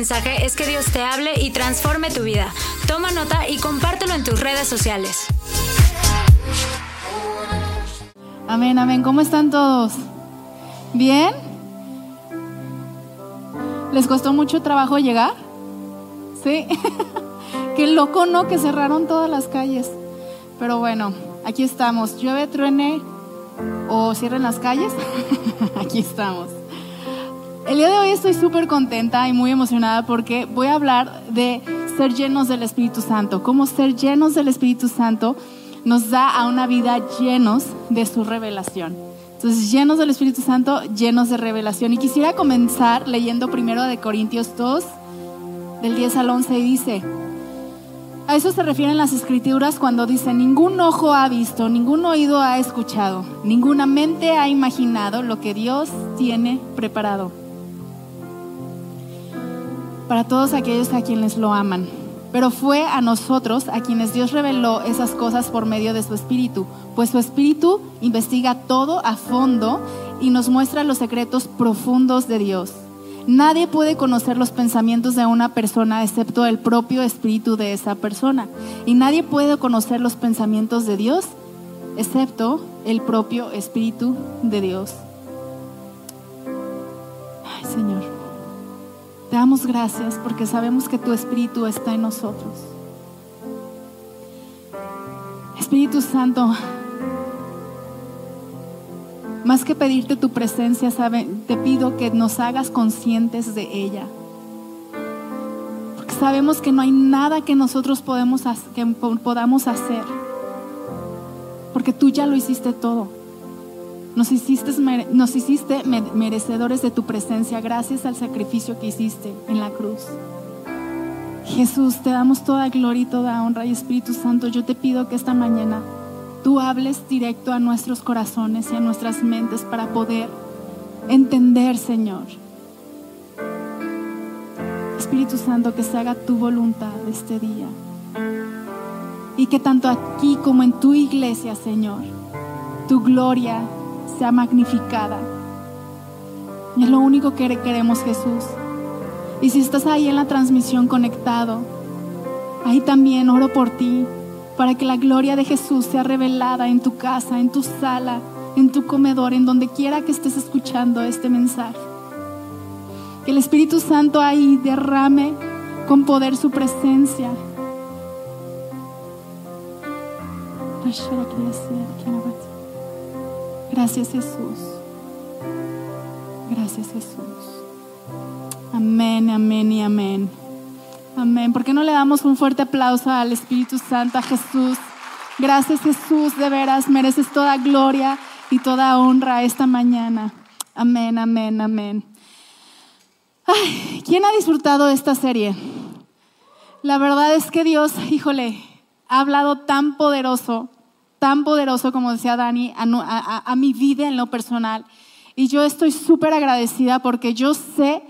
mensaje es que Dios te hable y transforme tu vida. Toma nota y compártelo en tus redes sociales. Amén, amén. ¿Cómo están todos? ¿Bien? ¿Les costó mucho trabajo llegar? Sí. Qué loco, ¿no? Que cerraron todas las calles. Pero bueno, aquí estamos. Llueve, truene o cierren las calles. aquí estamos. El día de hoy estoy súper contenta y muy emocionada porque voy a hablar de ser llenos del Espíritu Santo. Cómo ser llenos del Espíritu Santo nos da a una vida llenos de su revelación. Entonces, llenos del Espíritu Santo, llenos de revelación. Y quisiera comenzar leyendo primero de Corintios 2, del 10 al 11, y dice, a eso se refieren las escrituras cuando dice, ningún ojo ha visto, ningún oído ha escuchado, ninguna mente ha imaginado lo que Dios tiene preparado para todos aquellos a quienes lo aman. Pero fue a nosotros a quienes Dios reveló esas cosas por medio de su Espíritu, pues su Espíritu investiga todo a fondo y nos muestra los secretos profundos de Dios. Nadie puede conocer los pensamientos de una persona excepto el propio espíritu de esa persona. Y nadie puede conocer los pensamientos de Dios excepto el propio espíritu de Dios. Ay, Señor, te damos gracias porque sabemos que tu espíritu está en nosotros. Espíritu Santo, más que pedirte tu presencia, te pido que nos hagas conscientes de ella. Porque sabemos que no hay nada que nosotros podamos hacer. Porque tú ya lo hiciste todo. Nos hiciste, merecedores de tu presencia gracias al sacrificio que hiciste en la cruz. Jesús, te damos toda gloria y toda honra y Espíritu Santo, yo te pido que esta mañana tú hables directo a nuestros corazones y a nuestras mentes para poder entender, Señor. Espíritu Santo, que se haga tu voluntad este día. Y que tanto aquí como en tu iglesia, Señor, tu gloria sea magnificada. Y es lo único que queremos, Jesús. Y si estás ahí en la transmisión conectado, ahí también oro por ti para que la gloria de Jesús sea revelada en tu casa, en tu sala, en tu comedor, en donde quiera que estés escuchando este mensaje. Que el Espíritu Santo ahí derrame con poder su presencia. Gracias Jesús. Gracias Jesús. Amén, amén y amén. Amén. ¿Por qué no le damos un fuerte aplauso al Espíritu Santo, a Jesús? Gracias Jesús, de veras mereces toda gloria y toda honra esta mañana. Amén, amén, amén. ¿Quién ha disfrutado de esta serie? La verdad es que Dios, híjole, ha hablado tan poderoso, tan poderoso como decía Dani, a, mi vida en lo personal. Y yo estoy súper agradecida porque yo sé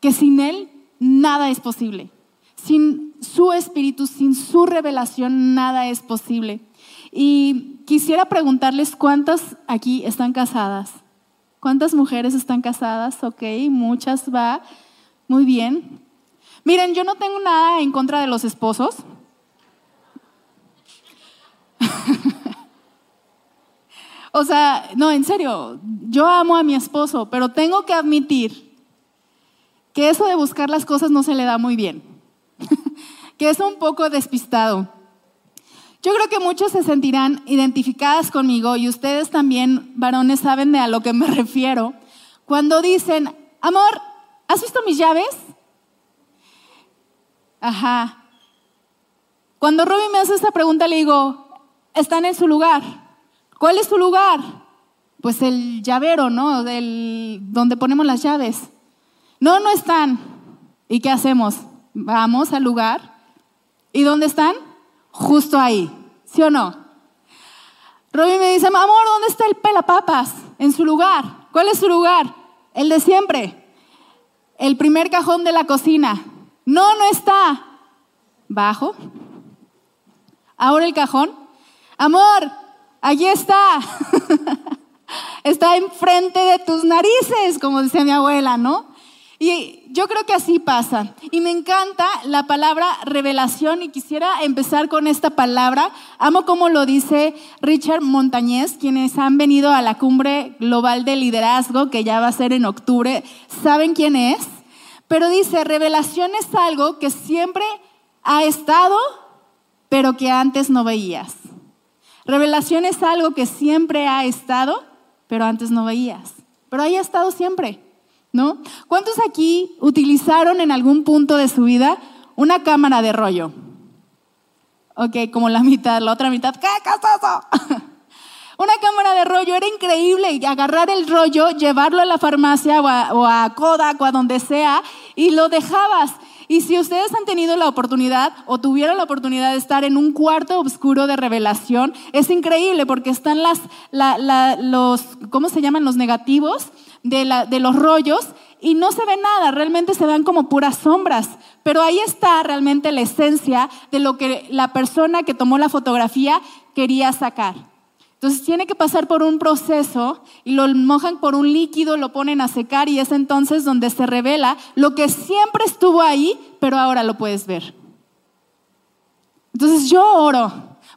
que sin Él nada es posible. Sin su espíritu, sin su revelación, nada es posible. Y quisiera preguntarles cuántas aquí están casadas. ¿Cuántas mujeres están casadas? Ok, muchas va. Muy bien. Miren, yo no tengo nada en contra de los esposos. O sea, no, en serio, yo amo a mi esposo, pero tengo que admitir que eso de buscar las cosas no se le da muy bien. que es un poco despistado. Yo creo que muchos se sentirán identificadas conmigo y ustedes también, varones, saben de a lo que me refiero. Cuando dicen, amor, ¿has visto mis llaves? Ajá. Cuando Robbie me hace esta pregunta, le digo, están en su lugar. ¿Cuál es su lugar? Pues el llavero, ¿no? Del, donde ponemos las llaves. No, no están. ¿Y qué hacemos? Vamos al lugar. ¿Y dónde están? Justo ahí. ¿Sí o no? Robin me dice, amor, ¿dónde está el pelapapas? En su lugar. ¿Cuál es su lugar? El de siempre. El primer cajón de la cocina. No, no está. Bajo. Ahora el cajón. Amor, allí está. está enfrente de tus narices, como dice mi abuela, ¿no? Y yo creo que así pasa. Y me encanta la palabra revelación y quisiera empezar con esta palabra. Amo como lo dice Richard Montañez, quienes han venido a la cumbre global de liderazgo que ya va a ser en octubre. ¿Saben quién es? Pero dice, revelación es algo que siempre ha estado, pero que antes no veías. Revelación es algo que siempre ha estado, pero antes no veías. Pero ahí ha estado siempre. ¿no? ¿Cuántos aquí utilizaron en algún punto de su vida una cámara de rollo? Ok, como la mitad, la otra mitad, ¿qué, qué Una cámara de rollo era increíble, agarrar el rollo, llevarlo a la farmacia o a, o a Kodak o a donde sea y lo dejabas. Y si ustedes han tenido la oportunidad o tuvieron la oportunidad de estar en un cuarto oscuro de revelación, es increíble porque están las, los, ¿cómo se llaman? Los negativos de, los rollos y no se ve nada, realmente se ven como puras sombras. Pero ahí está realmente la esencia de lo que la persona que tomó la fotografía quería sacar. Entonces tiene que pasar por un proceso y lo mojan por un líquido, lo ponen a secar y es entonces donde se revela lo que siempre estuvo ahí, pero ahora lo puedes ver. Entonces yo oro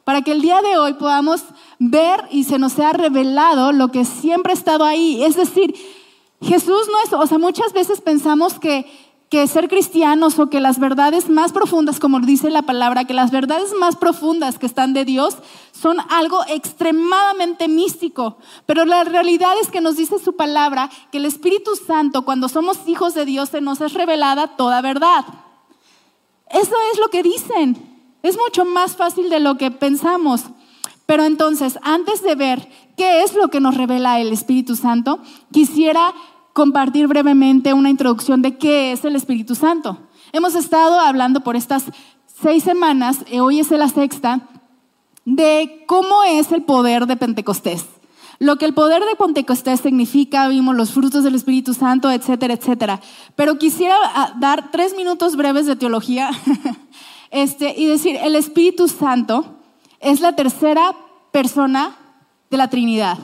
para que el día de hoy podamos ver y se nos sea revelado lo que siempre ha estado ahí. Es decir, Jesús no es, o sea, muchas veces pensamos que, que ser cristianos o que las verdades más profundas, como dice la palabra, que las verdades más profundas que están de Dios son algo extremadamente místico. Pero la realidad es que nos dice su palabra que el Espíritu Santo, cuando somos hijos de Dios, se nos es revelada toda verdad. Eso es lo que dicen. Es mucho más fácil de lo que pensamos. Pero entonces, antes de ver qué es lo que nos revela el Espíritu Santo, quisiera compartir brevemente una introducción de qué es el Espíritu Santo. Hemos estado hablando por estas seis semanas, y hoy es la sexta, de cómo es el poder de Pentecostés. Lo que el poder de Pentecostés significa, vimos los frutos del Espíritu Santo, etcétera, etcétera. Pero quisiera ah, dar tres minutos breves de teología este, y decir, el Espíritu Santo es la tercera persona de la Trinidad.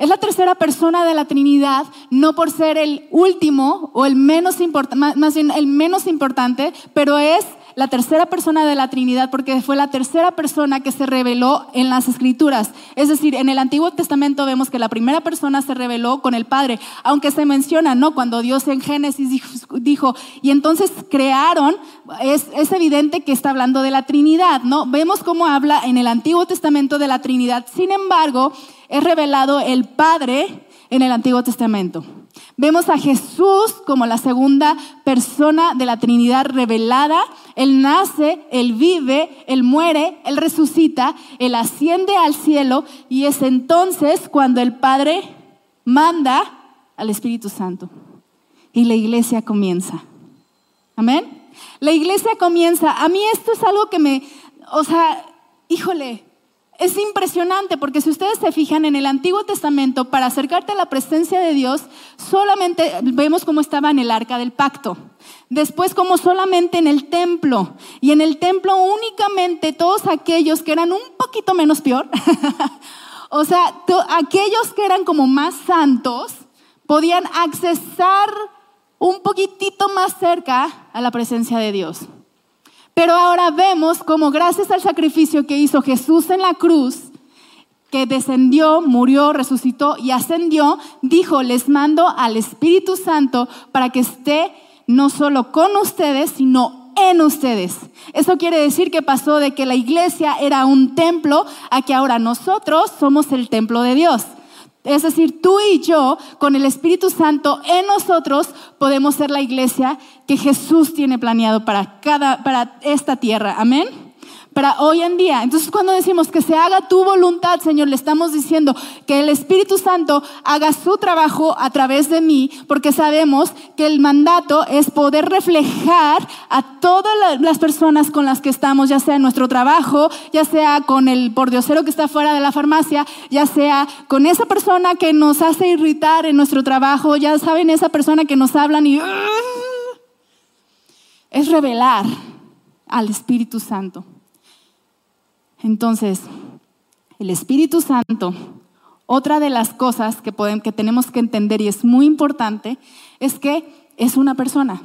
Es la tercera persona de la Trinidad, no por ser el último o el menos importante, más bien el menos importante, pero es la tercera persona de la Trinidad porque fue la tercera persona que se reveló en las Escrituras. Es decir, en el Antiguo Testamento vemos que la primera persona se reveló con el Padre, aunque se menciona, ¿no? Cuando Dios en Génesis dijo, y entonces crearon, es, es evidente que está hablando de la Trinidad, ¿no? Vemos cómo habla en el Antiguo Testamento de la Trinidad. Sin embargo, es revelado el Padre en el Antiguo Testamento. Vemos a Jesús como la segunda persona de la Trinidad revelada. Él nace, Él vive, Él muere, Él resucita, Él asciende al cielo y es entonces cuando el Padre manda al Espíritu Santo. Y la iglesia comienza. Amén. La iglesia comienza. A mí esto es algo que me, o sea, híjole, es impresionante porque si ustedes se fijan en el Antiguo Testamento, para acercarte a la presencia de Dios, solamente vemos cómo estaba en el arca del pacto. Después como solamente en el templo. Y en el templo únicamente todos aquellos que eran un poquito menos peor, o sea, aquellos que eran como más santos, podían accesar un poquitito más cerca a la presencia de Dios. Pero ahora vemos como gracias al sacrificio que hizo Jesús en la cruz, que descendió, murió, resucitó y ascendió, dijo, les mando al Espíritu Santo para que esté no solo con ustedes, sino en ustedes. Eso quiere decir que pasó de que la iglesia era un templo a que ahora nosotros somos el templo de Dios. Es decir, tú y yo, con el Espíritu Santo en nosotros, podemos ser la iglesia que Jesús tiene planeado para, cada, para esta tierra. Amén para hoy en día. Entonces cuando decimos que se haga tu voluntad, Señor, le estamos diciendo que el Espíritu Santo haga su trabajo a través de mí, porque sabemos que el mandato es poder reflejar a todas las personas con las que estamos, ya sea en nuestro trabajo, ya sea con el pordiosero que está fuera de la farmacia, ya sea con esa persona que nos hace irritar en nuestro trabajo, ya saben, esa persona que nos hablan y... Es revelar al Espíritu Santo. Entonces, el Espíritu Santo, otra de las cosas que, tenemos que entender y es muy importante, es que es una persona.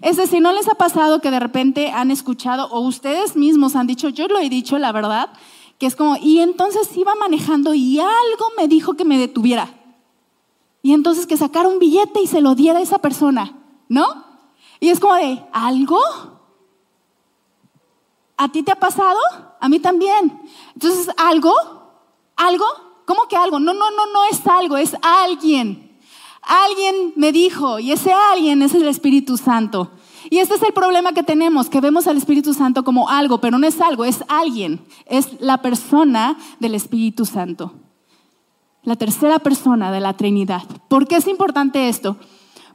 Es decir, ¿no les ha pasado que de repente han escuchado o ustedes mismos han dicho, yo lo he dicho, la verdad, que es como, y entonces iba manejando y algo me dijo que me detuviera. Y entonces que sacara un billete y se lo diera a esa persona, ¿no? Y es como de, ¿algo? ¿A ti te ha pasado? A mí también. Entonces, ¿algo? ¿Algo? ¿Cómo que algo? No, no, no, no es algo, es alguien. Alguien me dijo, y ese alguien es el Espíritu Santo. Y este es el problema que tenemos, que vemos al Espíritu Santo como algo, pero no es algo, es alguien, es la persona del Espíritu Santo. La tercera persona de la Trinidad. ¿Por qué es importante esto?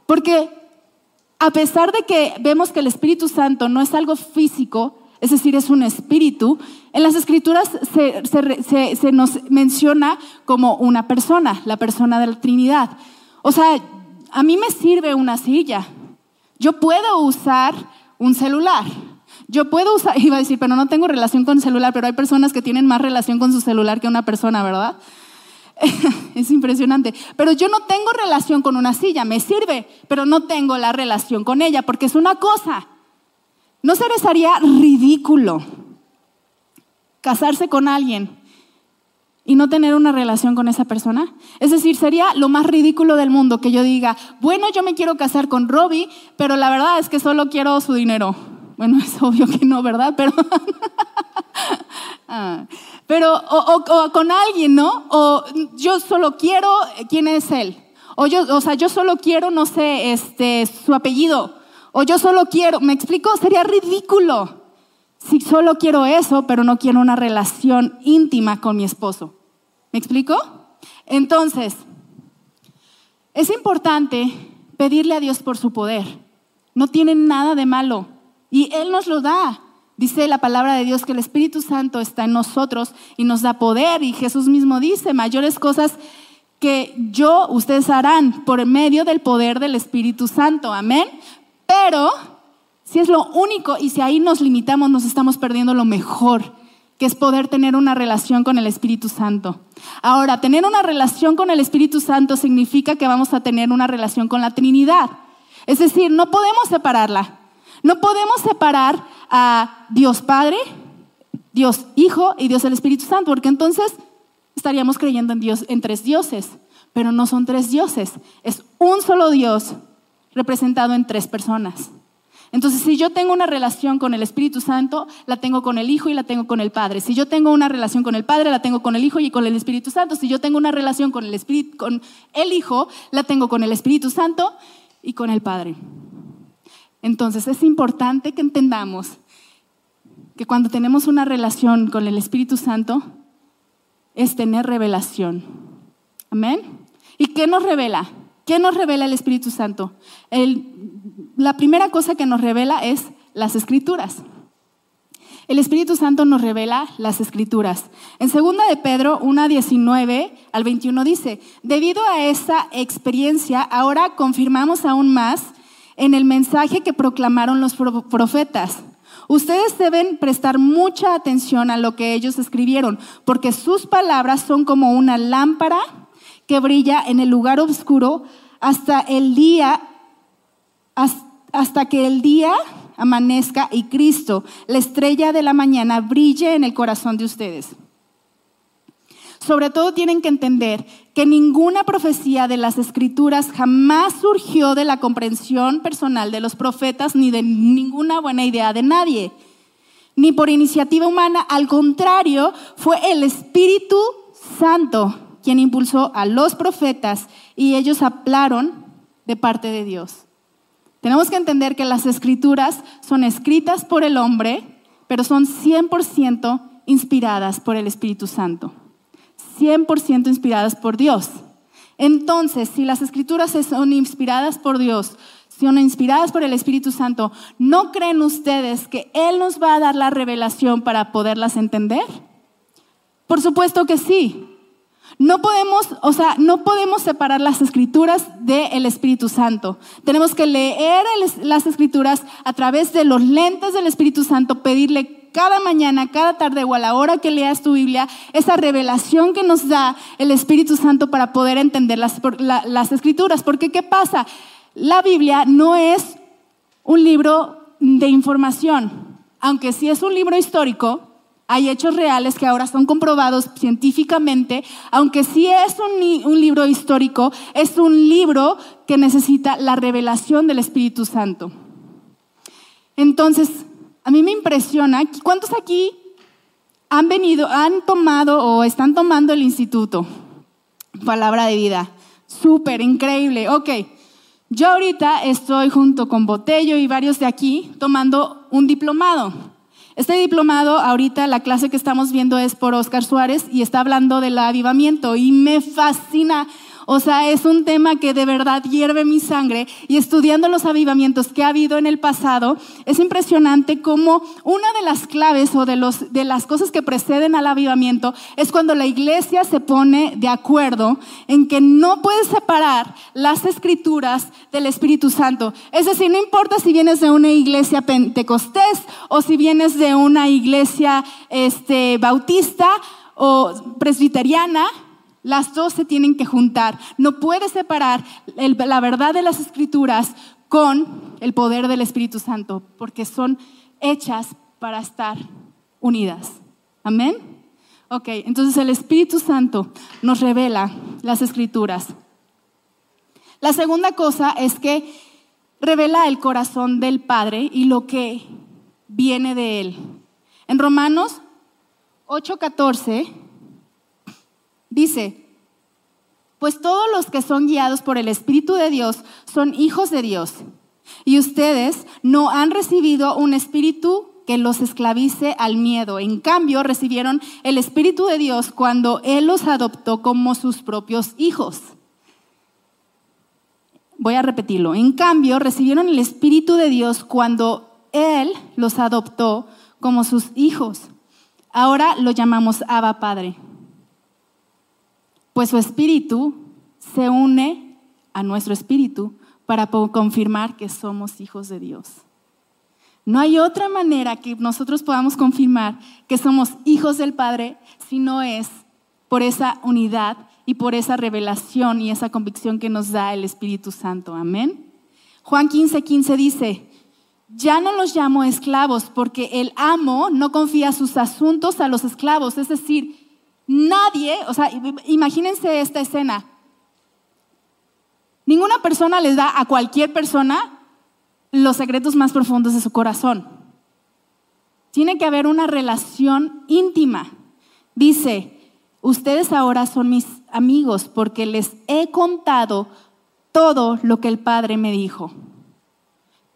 Porque a pesar de que vemos que el Espíritu Santo no es algo físico, es decir, es un espíritu, en las escrituras se, se nos menciona como una persona, la persona de la Trinidad. O sea, a mí me sirve una silla. Yo puedo usar un celular. Yo puedo usar, iba a decir, pero no tengo relación con el celular, pero hay personas que tienen más relación con su celular que una persona, ¿verdad? es impresionante. Pero yo no tengo relación con una silla, me sirve, pero no tengo la relación con ella, porque es una cosa. ¿No se les haría ridículo casarse con alguien y no tener una relación con esa persona? Es decir, sería lo más ridículo del mundo que yo diga, bueno, yo me quiero casar con Robbie, pero la verdad es que solo quiero su dinero. Bueno, es obvio que no, ¿verdad? Pero, ah, pero o, con alguien, ¿no? O yo solo quiero, ¿quién es él? O yo, o sea, yo solo quiero, no sé, este, su apellido. O yo solo quiero, ¿me explico? Sería ridículo si solo quiero eso, pero no quiero una relación íntima con mi esposo. ¿Me explico? Entonces, es importante pedirle a Dios por su poder. No tiene nada de malo. Y Él nos lo da. Dice la palabra de Dios que el Espíritu Santo está en nosotros y nos da poder. Y Jesús mismo dice, mayores cosas que yo, ustedes harán por medio del poder del Espíritu Santo. Amén. Pero si es lo único y si ahí nos limitamos, nos estamos perdiendo lo mejor que es poder tener una relación con el Espíritu Santo. Ahora, tener una relación con el Espíritu Santo significa que vamos a tener una relación con la Trinidad. Es decir, no podemos separarla. No podemos separar a Dios Padre, Dios Hijo y Dios el Espíritu Santo, porque entonces estaríamos creyendo en Dios en tres dioses, pero no son tres dioses, es un solo Dios representado en tres personas. Entonces, si yo tengo una relación con el Espíritu Santo, la tengo con el Hijo y la tengo con el Padre. Si yo tengo una relación con el Padre, la tengo con el Hijo y con el Espíritu Santo. Si yo tengo una relación con el, Espíritu, con el Hijo, la tengo con el Espíritu Santo y con el Padre. Entonces, es importante que entendamos que cuando tenemos una relación con el Espíritu Santo, es tener revelación. Amén. ¿Y qué nos revela? ¿Qué nos revela el Espíritu Santo? la primera cosa que nos revela es las escrituras. El Espíritu Santo nos revela las escrituras. En segunda de Pedro 1, 19 al 21 dice, debido a esa experiencia, ahora confirmamos aún más en el mensaje que proclamaron los profetas. Ustedes deben prestar mucha atención a lo que ellos escribieron, porque sus palabras son como una lámpara que brilla en el lugar oscuro hasta el día, hasta que el día amanezca y Cristo, la estrella de la mañana, brille en el corazón de ustedes. Sobre todo tienen que entender que ninguna profecía de las escrituras jamás surgió de la comprensión personal de los profetas ni de ninguna buena idea de nadie, ni por iniciativa humana. Al contrario, fue el Espíritu Santo quien impulsó a los profetas y ellos hablaron de parte de Dios. Tenemos que entender que las escrituras son escritas por el hombre, pero son 100% inspiradas por el Espíritu Santo. 100% inspiradas por Dios. Entonces, si las escrituras son inspiradas por Dios, son inspiradas por el Espíritu Santo, ¿no creen ustedes que Él nos va a dar la revelación para poderlas entender? Por supuesto que sí. No podemos, o sea, no podemos separar las escrituras del Espíritu Santo. Tenemos que leer las escrituras a través de los lentes del Espíritu Santo, pedirle cada mañana, cada tarde o a la hora que leas tu Biblia, esa revelación que nos da el Espíritu Santo para poder entender las, las escrituras. Porque ¿qué pasa? la Biblia no es un libro de información, aunque sí es un libro histórico, hay hechos reales que ahora son comprobados científicamente, aunque sí es un, libro histórico, es un libro que necesita la revelación del Espíritu Santo. Entonces, a mí me impresiona, ¿cuántos aquí han venido, han tomado o están tomando el instituto? Palabra de vida. Súper, increíble. Ok, yo ahorita estoy junto con Botello y varios de aquí tomando un diplomado. Este diplomado, ahorita la clase que estamos viendo es por Oscar Suárez y está hablando del avivamiento y me fascina o sea, es un tema que de verdad hierve mi sangre y estudiando los avivamientos que ha habido en el pasado, es impresionante cómo una de las claves o de, los, de las cosas que preceden al avivamiento es cuando la iglesia se pone de acuerdo en que no puede separar las escrituras del Espíritu Santo. Es decir, no importa si vienes de una iglesia pentecostés o si vienes de una iglesia este, bautista o presbiteriana, las dos se tienen que juntar. No puedes separar la verdad de las escrituras con el poder del Espíritu Santo, porque son hechas para estar unidas. Amén. Ok, entonces el Espíritu Santo nos revela las escrituras. La segunda cosa es que revela el corazón del Padre y lo que viene de Él. En Romanos 8:14 Dice, pues todos los que son guiados por el Espíritu de Dios son hijos de Dios. Y ustedes no han recibido un espíritu que los esclavice al miedo. En cambio, recibieron el Espíritu de Dios cuando Él los adoptó como sus propios hijos. Voy a repetirlo. En cambio, recibieron el Espíritu de Dios cuando Él los adoptó como sus hijos. Ahora lo llamamos Abba Padre pues su espíritu se une a nuestro espíritu para confirmar que somos hijos de Dios. No hay otra manera que nosotros podamos confirmar que somos hijos del Padre si no es por esa unidad y por esa revelación y esa convicción que nos da el Espíritu Santo. Amén. Juan 15, 15 dice, ya no los llamo esclavos porque el amo no confía sus asuntos a los esclavos, es decir, Nadie, o sea, imagínense esta escena. Ninguna persona les da a cualquier persona los secretos más profundos de su corazón. Tiene que haber una relación íntima. Dice, ustedes ahora son mis amigos porque les he contado todo lo que el Padre me dijo.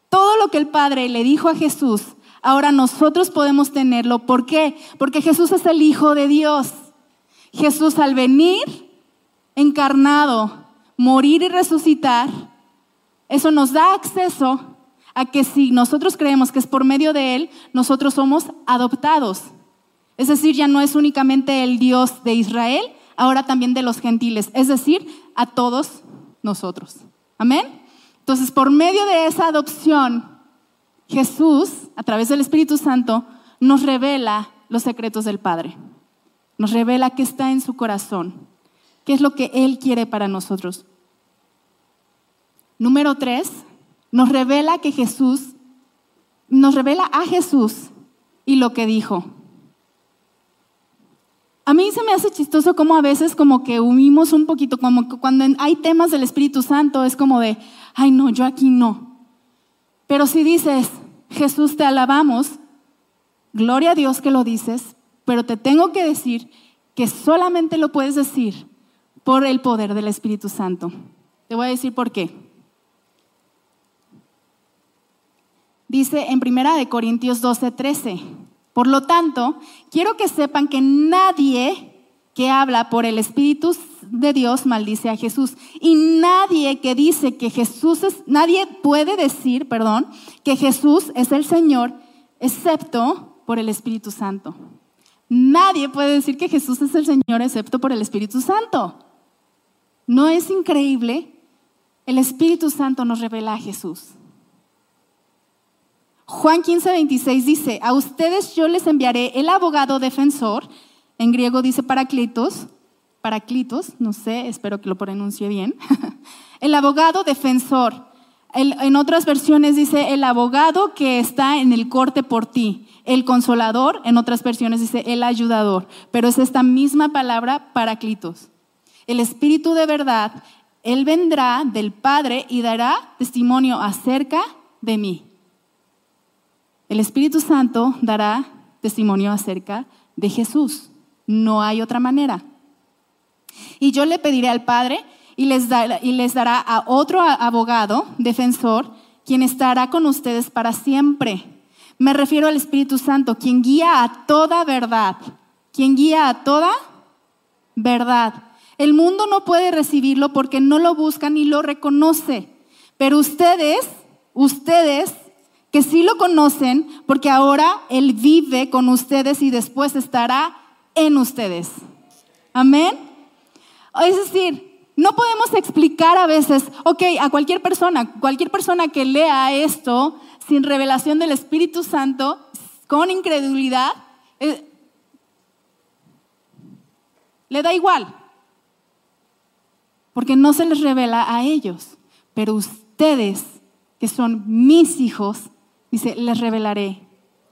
Todo lo que el Padre le dijo a Jesús, ahora nosotros podemos tenerlo. ¿Por qué? Porque Jesús es el Hijo de Dios. Jesús al venir encarnado, morir y resucitar, eso nos da acceso a que si nosotros creemos que es por medio de Él, nosotros somos adoptados. Es decir, ya no es únicamente el Dios de Israel, ahora también de los gentiles, es decir, a todos nosotros. Amén. Entonces, por medio de esa adopción, Jesús, a través del Espíritu Santo, nos revela los secretos del Padre. Nos revela qué está en su corazón, qué es lo que Él quiere para nosotros. Número tres, nos revela que Jesús, nos revela a Jesús y lo que dijo. A mí se me hace chistoso como a veces como que humimos un poquito, como que cuando hay temas del Espíritu Santo es como de, ay no, yo aquí no. Pero si dices, Jesús te alabamos, gloria a Dios que lo dices, pero te tengo que decir que solamente lo puedes decir por el poder del Espíritu Santo. Te voy a decir por qué. Dice en Primera de Corintios 12, 13. Por lo tanto, quiero que sepan que nadie que habla por el Espíritu de Dios maldice a Jesús. Y nadie que dice que Jesús es, nadie puede decir, perdón, que Jesús es el Señor, excepto por el Espíritu Santo. Nadie puede decir que Jesús es el Señor excepto por el Espíritu Santo. ¿No es increíble? El Espíritu Santo nos revela a Jesús. Juan 15, 26 dice, a ustedes yo les enviaré el abogado defensor, en griego dice paraclitos, paraclitos, no sé, espero que lo pronuncie bien, el abogado defensor, en otras versiones dice el abogado que está en el corte por ti. El consolador, en otras versiones dice el ayudador. Pero es esta misma palabra, paraclitos. El Espíritu de verdad, Él vendrá del Padre y dará testimonio acerca de mí. El Espíritu Santo dará testimonio acerca de Jesús. No hay otra manera. Y yo le pediré al Padre y les, y les dará a otro abogado, defensor, quien estará con ustedes para siempre. Me refiero al Espíritu Santo, quien guía a toda verdad. Quien guía a toda verdad. El mundo no puede recibirlo porque no lo busca ni lo reconoce. Pero ustedes, ustedes que sí lo conocen, porque ahora Él vive con ustedes y después estará en ustedes. Amén. Es decir, no podemos explicar a veces, ok, a cualquier persona, cualquier persona que lea esto sin revelación del Espíritu Santo, con incredulidad, eh, le da igual, porque no se les revela a ellos, pero ustedes, que son mis hijos, dice, les revelaré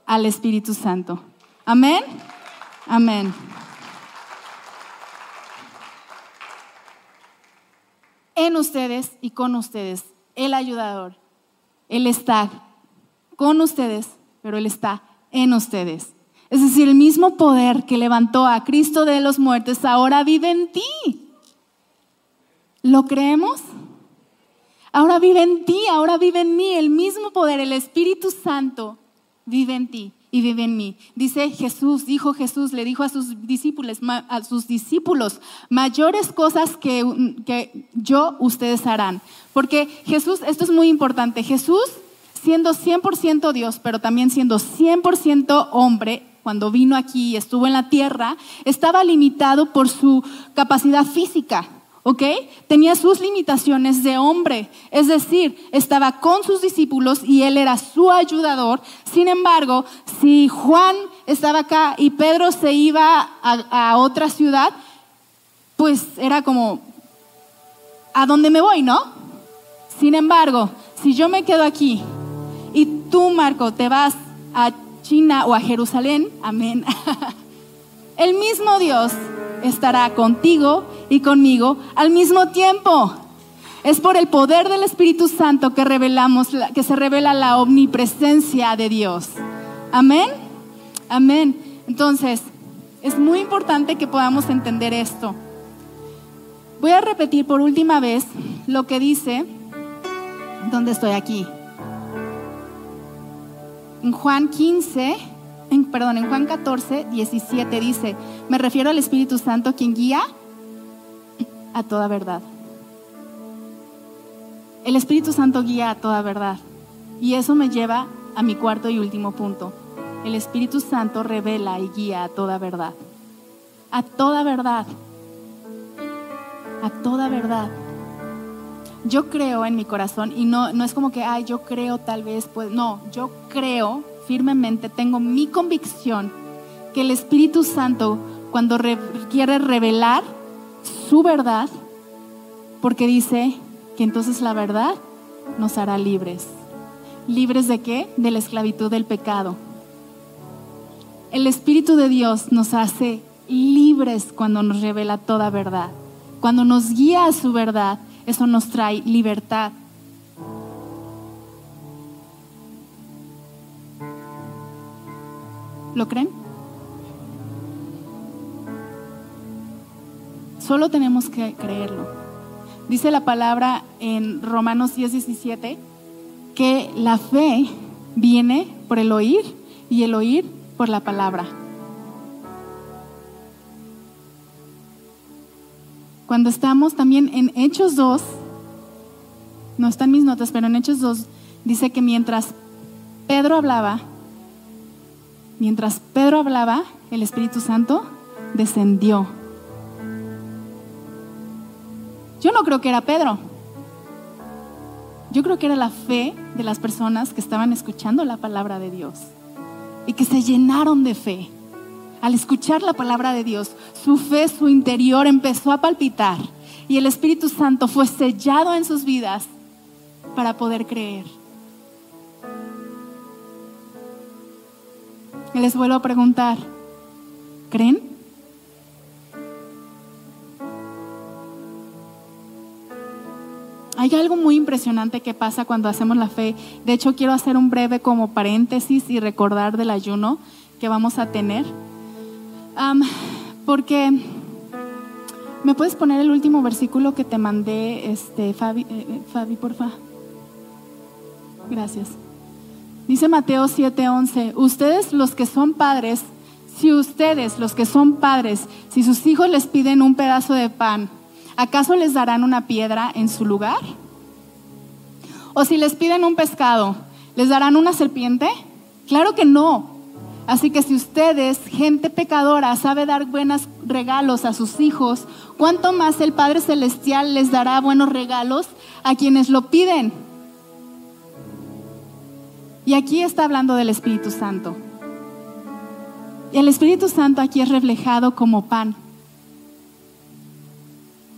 al Espíritu Santo. Amén. Amén. En ustedes y con ustedes, el ayudador. Él está con ustedes, pero Él está en ustedes. Es decir, el mismo poder que levantó a Cristo de los muertos ahora vive en ti. ¿Lo creemos? Ahora vive en ti, ahora vive en mí. El mismo poder, el Espíritu Santo, vive en ti y vive en mí. Dice Jesús, dijo Jesús, le dijo a sus discípulos, a sus discípulos, mayores cosas que, que yo ustedes harán. Porque Jesús, esto es muy importante, Jesús siendo 100% Dios, pero también siendo 100% hombre, cuando vino aquí y estuvo en la tierra, estaba limitado por su capacidad física. ¿Ok? Tenía sus limitaciones de hombre, es decir, estaba con sus discípulos y él era su ayudador. Sin embargo, si Juan estaba acá y Pedro se iba a, otra ciudad, pues era como, ¿a dónde me voy, no? Sin embargo, si yo me quedo aquí y tú, Marco, te vas a China o a Jerusalén, amén, el mismo Dios estará contigo y conmigo al mismo tiempo. Es por el poder del Espíritu Santo que revelamos, que se revela la omnipresencia de Dios. Amén. Amén. Entonces, es muy importante que podamos entender esto. Voy a repetir por última vez lo que dice, ¿dónde estoy aquí? En Juan 15, perdón, en Juan 14, 17 dice, me refiero al Espíritu Santo quien guía a toda verdad. El Espíritu Santo guía a toda verdad. Y eso me lleva a mi cuarto y último punto. El Espíritu Santo revela y guía a toda verdad. A toda verdad. A toda verdad. Yo creo en mi corazón y no, no es como que, ay, yo creo tal vez, pues no, yo creo firmemente, tengo mi convicción que el Espíritu Santo cuando quiere revelar su verdad, porque dice que entonces la verdad nos hará libres. ¿Libres de qué? De la esclavitud del pecado. El Espíritu de Dios nos hace libres cuando nos revela toda verdad. Cuando nos guía a su verdad, eso nos trae libertad. ¿Lo creen? Solo tenemos que creerlo. Dice la palabra en Romanos 10, 17 que la fe viene por el oír y el oír por la palabra. Cuando estamos también en Hechos 2, no están mis notas, pero en Hechos 2 dice que mientras Pedro hablaba, mientras Pedro hablaba, el Espíritu Santo descendió yo no creo que era Pedro. Yo creo que era la fe de las personas que estaban escuchando la palabra de Dios y que se llenaron de fe. Al escuchar la palabra de Dios, su fe, su interior empezó a palpitar y el Espíritu Santo fue sellado en sus vidas para poder creer. Les vuelvo a preguntar, ¿creen? Hay algo muy impresionante que pasa cuando hacemos la fe. De hecho, quiero hacer un breve como paréntesis y recordar del ayuno que vamos a tener. porque me puedes poner el último versículo que te mandé, este, Fabi, eh, eh, Fabi, porfa. Gracias. Dice Mateo 7:11, ustedes los que son padres, si ustedes los que son padres, si sus hijos les piden un pedazo de pan, ¿acaso les darán una piedra en su lugar? ¿O si les piden un pescado, les darán una serpiente? Claro que no. Así que si ustedes, gente pecadora, sabe dar buenos regalos a sus hijos, ¿cuánto más el Padre Celestial les dará buenos regalos a quienes lo piden? Y aquí está hablando del Espíritu Santo. Y el Espíritu Santo aquí es reflejado como pan.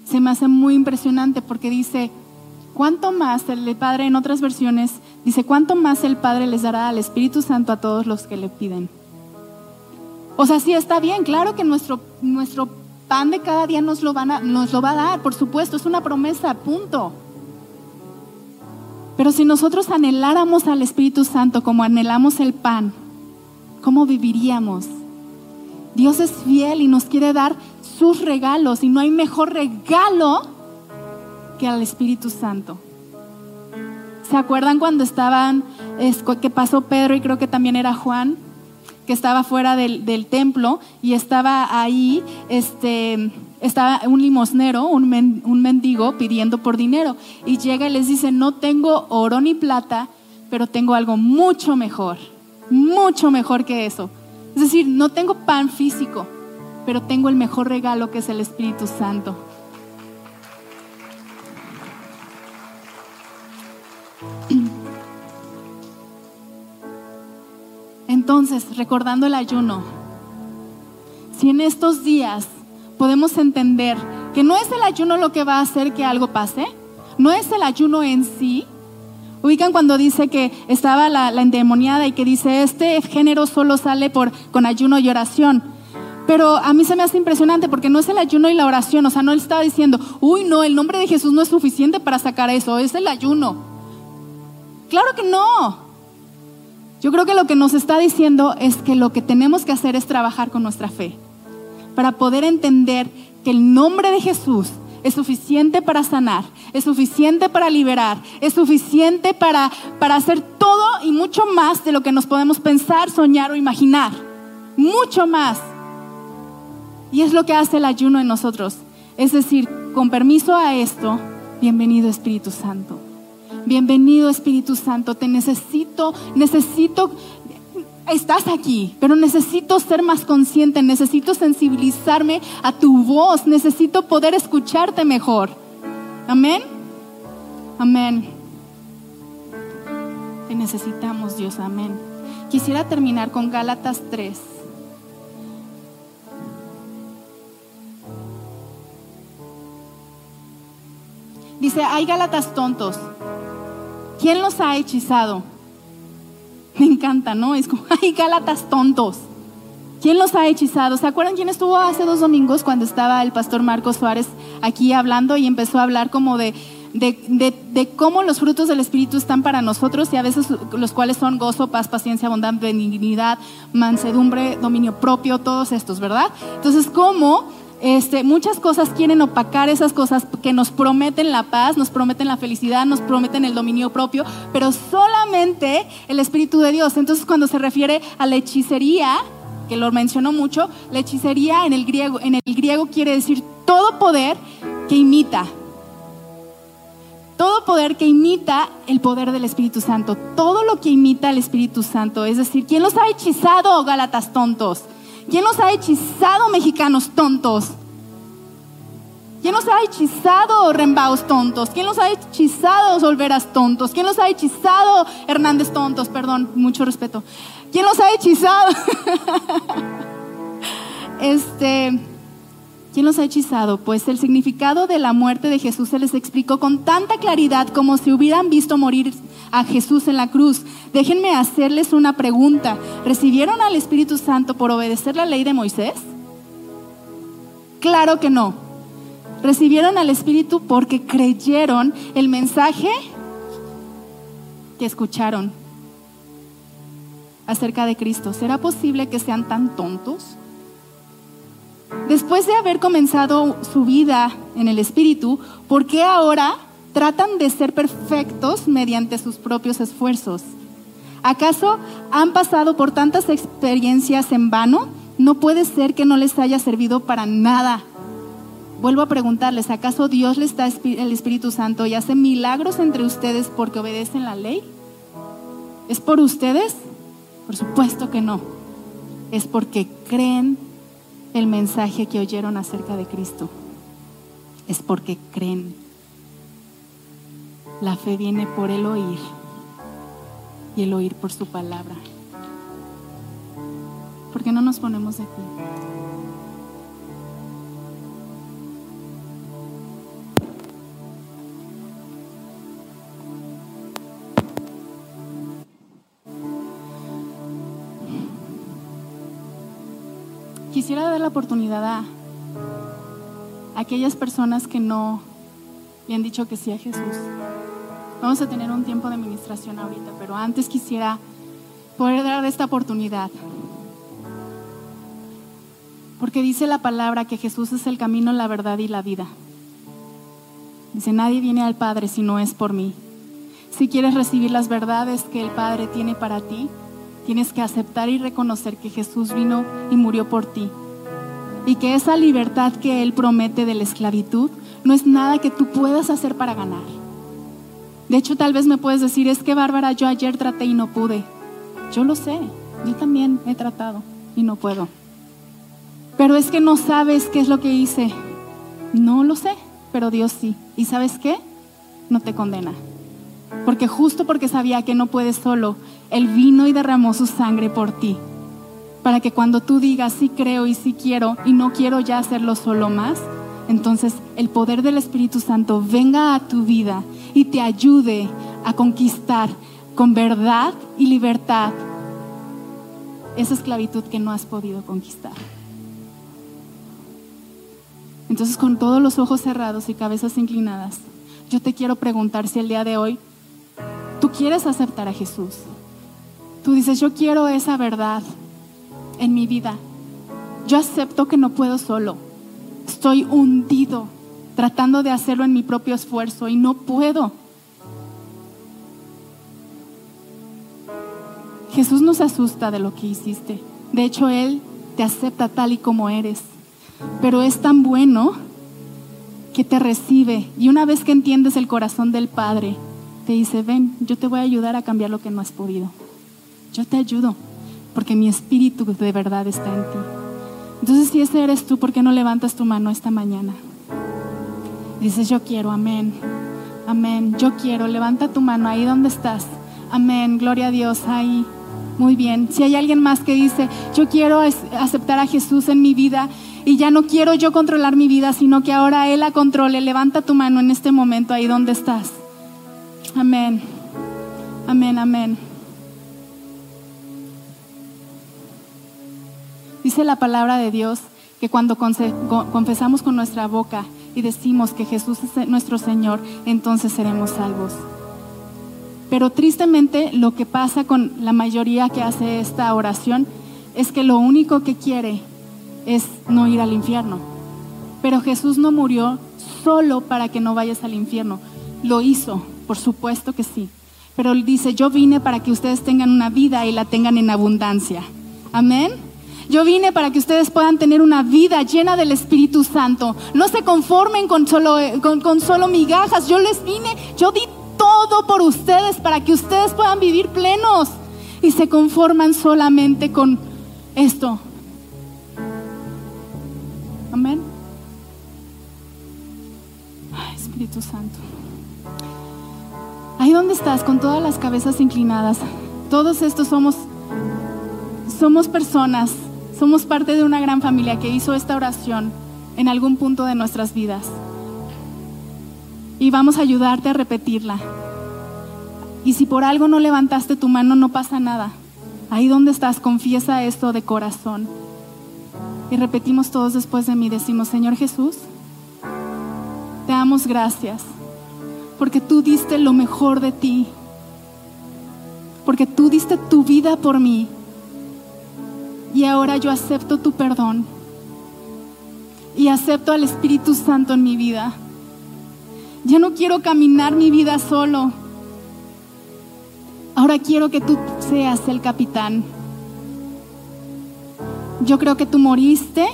Se me hace muy impresionante porque dice, ¿cuánto más el Padre en otras versiones dice, cuánto más el Padre les dará al Espíritu Santo a todos los que le piden? O sea, sí está bien, claro que nuestro, nuestro pan de cada día nos lo, van a, nos lo va a dar, por supuesto, es una promesa, punto. Pero si nosotros anheláramos al Espíritu Santo como anhelamos el pan, ¿cómo viviríamos? Dios es fiel y nos quiere dar sus regalos y no hay mejor regalo que al Espíritu Santo. ¿Se acuerdan cuando estaban, que pasó Pedro y creo que también era Juan, que estaba fuera del, del templo y estaba ahí, este, estaba un limosnero, un, mendigo pidiendo por dinero y llega y les dice, no tengo oro ni plata, pero tengo algo mucho mejor, mucho mejor que eso. Es decir, no tengo pan físico, pero tengo el mejor regalo que es el Espíritu Santo. Entonces, recordando el ayuno, si en estos días podemos entender que no es el ayuno lo que va a hacer que algo pase, no es el ayuno en sí. Ubican cuando dice que estaba la, endemoniada y que dice, este género solo sale por, con ayuno y oración. Pero a mí se me hace impresionante porque no es el ayuno y la oración, o sea, no él estaba diciendo, uy, no, el nombre de Jesús no es suficiente para sacar eso, es el ayuno. Claro que no. Yo creo que lo que nos está diciendo es que lo que tenemos que hacer es trabajar con nuestra fe para poder entender que el nombre de Jesús es suficiente para sanar, es suficiente para liberar, es suficiente para, para hacer todo y mucho más de lo que nos podemos pensar, soñar o imaginar. Mucho más. Y es lo que hace el ayuno en nosotros. Es decir, con permiso a esto, bienvenido Espíritu Santo. Bienvenido Espíritu Santo, te necesito, necesito estás aquí, pero necesito ser más consciente, necesito sensibilizarme a tu voz, necesito poder escucharte mejor. Amén. Amén. Te necesitamos, Dios. Amén. Quisiera terminar con Gálatas 3. Dice, hay Gálatas tontos. ¿Quién los ha hechizado? Me encanta, ¿no? Es como, ay, Gálatas tontos. ¿Quién los ha hechizado? ¿Se acuerdan quién estuvo hace dos domingos cuando estaba el pastor Marcos Suárez aquí hablando y empezó a hablar como de, de, cómo los frutos del Espíritu están para nosotros y a veces los cuales son gozo, paz, paciencia, bondad, benignidad, mansedumbre, dominio propio, todos estos, ¿verdad? Entonces, ¿cómo este, muchas cosas quieren opacar esas cosas que nos prometen la paz, nos prometen la felicidad, nos prometen el dominio propio, pero solamente el Espíritu de Dios. Entonces cuando se refiere a la hechicería, que lo mencionó mucho, la hechicería en el griego, en el griego quiere decir todo poder que imita. Todo poder que imita el poder del Espíritu Santo, todo lo que imita el Espíritu Santo, es decir, ¿quién los ha hechizado, Gálatas tontos? ¿Quién nos ha hechizado, mexicanos tontos? ¿Quién nos ha hechizado, Rembaos tontos? ¿Quién nos ha hechizado, Solveras tontos? ¿Quién nos ha hechizado, Hernández tontos? Perdón, mucho respeto. ¿Quién nos ha hechizado? este, ¿Quién los ha hechizado? Pues el significado de la muerte de Jesús se les explicó con tanta claridad como si hubieran visto morir a Jesús en la cruz. Déjenme hacerles una pregunta. ¿Recibieron al Espíritu Santo por obedecer la ley de Moisés? Claro que no. Recibieron al Espíritu porque creyeron el mensaje que escucharon acerca de Cristo. ¿Será posible que sean tan tontos? Después de haber comenzado su vida en el Espíritu, ¿por qué ahora tratan de ser perfectos mediante sus propios esfuerzos? ¿Acaso han pasado por tantas experiencias en vano? No puede ser que no les haya servido para nada. Vuelvo a preguntarles, ¿acaso Dios les da el Espíritu Santo y hace milagros entre ustedes porque obedecen la ley? ¿Es por ustedes? Por supuesto que no. Es porque creen el mensaje que oyeron acerca de Cristo. Es porque creen. La fe viene por el oír y el oír por su palabra. ¿Por qué no nos ponemos de pie? Quisiera dar la oportunidad a aquellas personas que no le han dicho que sí a Jesús. Vamos a tener un tiempo de administración ahorita, pero antes quisiera poder dar esta oportunidad. Porque dice la palabra que Jesús es el camino, la verdad y la vida. Dice, nadie viene al Padre si no es por mí. Si quieres recibir las verdades que el Padre tiene para ti, Tienes que aceptar y reconocer que Jesús vino y murió por ti. Y que esa libertad que Él promete de la esclavitud no es nada que tú puedas hacer para ganar. De hecho, tal vez me puedes decir, es que Bárbara, yo ayer traté y no pude. Yo lo sé, yo también he tratado y no puedo. Pero es que no sabes qué es lo que hice. No lo sé, pero Dios sí. ¿Y sabes qué? No te condena. Porque justo porque sabía que no puedes solo, Él vino y derramó su sangre por ti. Para que cuando tú digas sí creo y sí quiero y no quiero ya hacerlo solo más, entonces el poder del Espíritu Santo venga a tu vida y te ayude a conquistar con verdad y libertad esa esclavitud que no has podido conquistar. Entonces con todos los ojos cerrados y cabezas inclinadas, yo te quiero preguntar si el día de hoy tú quieres aceptar a Jesús. Tú dices, yo quiero esa verdad en mi vida. Yo acepto que no puedo solo. Estoy hundido tratando de hacerlo en mi propio esfuerzo y no puedo. Jesús no se asusta de lo que hiciste. De hecho, Él te acepta tal y como eres. Pero es tan bueno que te recibe. Y una vez que entiendes el corazón del Padre, te dice, ven, yo te voy a ayudar a cambiar lo que no has podido. Yo te ayudo, porque mi espíritu de verdad está en ti. Entonces, si ese eres tú, ¿por qué no levantas tu mano esta mañana? Dices, yo quiero, amén, amén, yo quiero, levanta tu mano ahí donde estás. Amén, gloria a Dios, ahí. Muy bien. Si hay alguien más que dice, yo quiero aceptar a Jesús en mi vida y ya no quiero yo controlar mi vida, sino que ahora Él la controle, levanta tu mano en este momento ahí donde estás. Amén. Amén, amén. Dice la palabra de Dios que cuando confesamos con nuestra boca y decimos que Jesús es nuestro Señor, entonces seremos salvos. Pero tristemente lo que pasa con la mayoría que hace esta oración es que lo único que quiere es no ir al infierno. Pero Jesús no murió solo para que no vayas al infierno, lo hizo por supuesto que sí. Pero él dice, yo vine para que ustedes tengan una vida y la tengan en abundancia. Amén. Yo vine para que ustedes puedan tener una vida llena del Espíritu Santo. No se conformen con solo, con, solo migajas. Yo les vine, yo di todo por ustedes para que ustedes puedan vivir plenos. Y se conforman solamente con esto. Amén. Espíritu Santo. Ahí donde estás, con todas las cabezas inclinadas. Todos estos somos, somos personas, somos parte de una gran familia que hizo esta oración en algún punto de nuestras vidas. Y vamos a ayudarte a repetirla. Y si por algo no levantaste tu mano, no pasa nada. Ahí donde estás, confiesa esto de corazón. Y repetimos todos después de mí, decimos, Señor Jesús, te damos gracias porque tú diste lo mejor de ti, porque tú diste tu vida por mí. Y ahora yo acepto tu perdón y acepto al Espíritu Santo en mi vida. Ya no quiero caminar mi vida solo. Ahora quiero que tú seas el capitán. Yo creo que tú moriste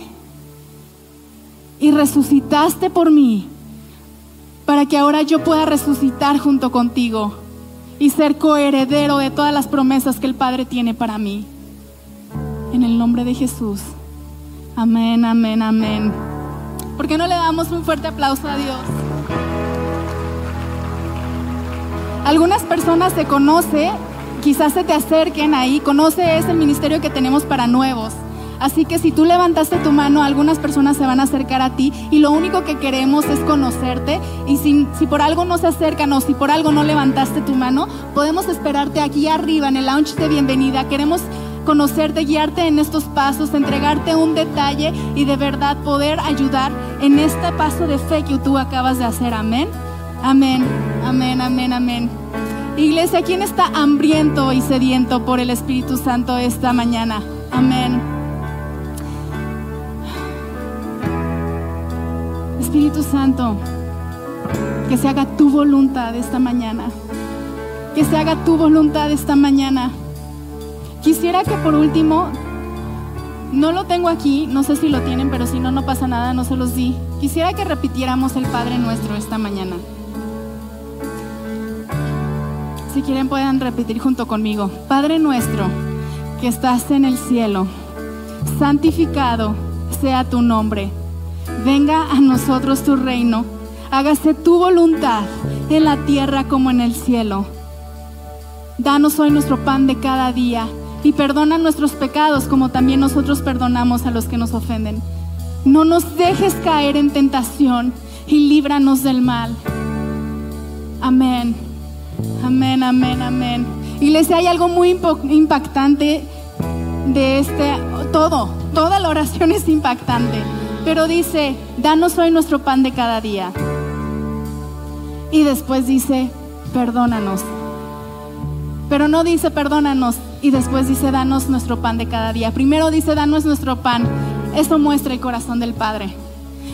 y resucitaste por mí para que ahora yo pueda resucitar junto contigo y ser coheredero de todas las promesas que el Padre tiene para mí. El nombre de Jesús. Amén, amén, amén. ¿Por qué no le damos un fuerte aplauso a Dios? Algunas personas se conoce, quizás se te acerquen ahí, conoce ese ministerio que tenemos para nuevos. Así que si tú levantaste tu mano, algunas personas se van a acercar a ti y lo único que queremos es conocerte. Y si, si, por algo no se acercan o si por algo no levantaste tu mano, podemos esperarte aquí arriba en el lounge de bienvenida. Queremos conocerte, guiarte en estos pasos, entregarte un detalle y de verdad poder ayudar en este paso de fe que tú acabas de hacer. Amén. Amén, amén, amén, amén. Iglesia, ¿quién está hambriento y sediento por el Espíritu Santo esta mañana? Amén. Espíritu Santo, que se haga tu voluntad esta mañana. Que se haga tu voluntad esta mañana. Quisiera que por último, no lo tengo aquí, no sé si lo tienen, pero si no, no pasa nada, no se los di. Quisiera que repitiéramos el Padre nuestro esta mañana. Si quieren pueden repetir junto conmigo. Padre nuestro, que estás en el cielo, santificado sea tu nombre venga a nosotros tu reino, hágase tu voluntad en la tierra como en el cielo. Danos hoy nuestro pan de cada día y perdona nuestros pecados como también nosotros perdonamos a los que nos ofenden. No nos dejes caer en tentación y líbranos del mal. Amén. Amén, amén, amén. Iglesia, hay algo muy impactante de este, todo, toda la oración es impactante. Pero dice, danos hoy nuestro pan de cada día. Y después dice, perdónanos. Pero no dice, perdónanos. Y después dice, danos nuestro pan de cada día. Primero dice, danos nuestro pan. Eso muestra el corazón del Padre.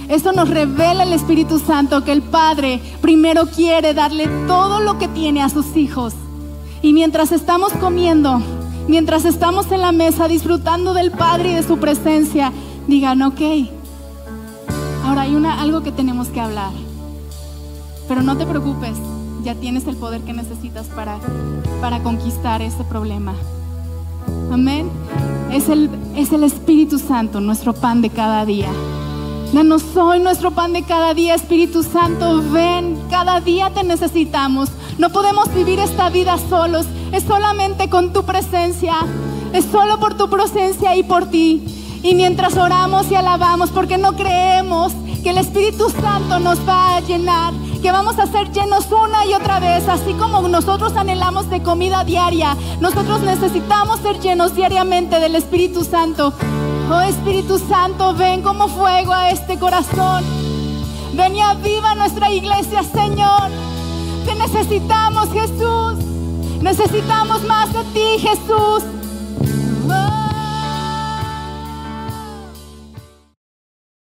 Eso nos revela el Espíritu Santo que el Padre primero quiere darle todo lo que tiene a sus hijos. Y mientras estamos comiendo, mientras estamos en la mesa disfrutando del Padre y de su presencia, digan, ok, Ahora hay una, algo que tenemos que hablar. Pero no te preocupes, ya tienes el poder que necesitas para, para conquistar ese problema. Amén. Es el, es el Espíritu Santo, nuestro pan de cada día. Danos hoy nuestro pan de cada día, Espíritu Santo, ven, cada día te necesitamos. No podemos vivir esta vida solos, es solamente con tu presencia, es solo por tu presencia y por ti. Y mientras oramos y alabamos, porque no creemos que el Espíritu Santo nos va a llenar, que vamos a ser llenos una y otra vez, así como nosotros anhelamos de comida diaria, nosotros necesitamos ser llenos diariamente del Espíritu Santo. Oh Espíritu Santo, ven como fuego a este corazón. Ven y aviva nuestra iglesia, Señor. Te necesitamos, Jesús. Necesitamos más de ti, Jesús.